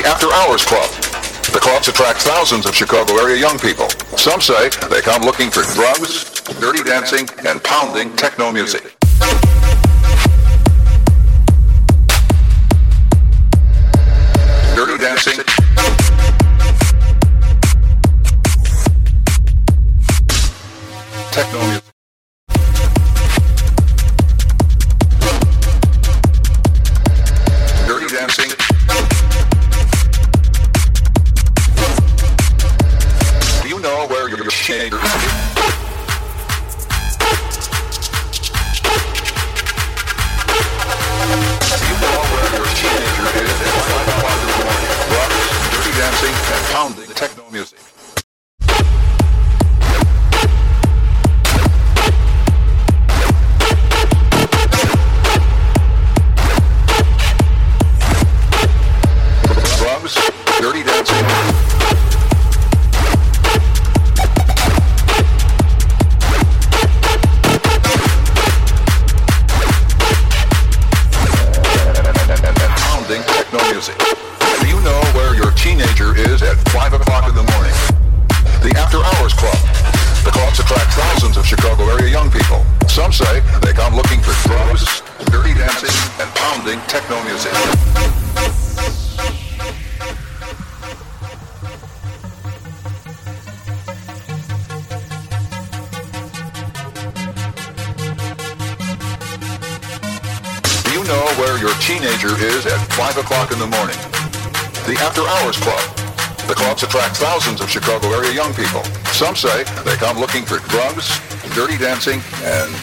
the After Hours Club. The clubs attract thousands of Chicago area young people. Some say they come looking for drugs, dirty dancing, and pounding techno music. the After Hours Club. The clubs attract thousands of Chicago area young people. Some say they come looking for drugs, dirty dancing, and...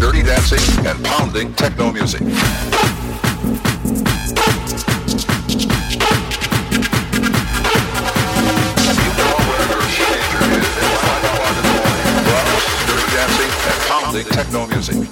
dirty dancing, and pounding techno music. techno music.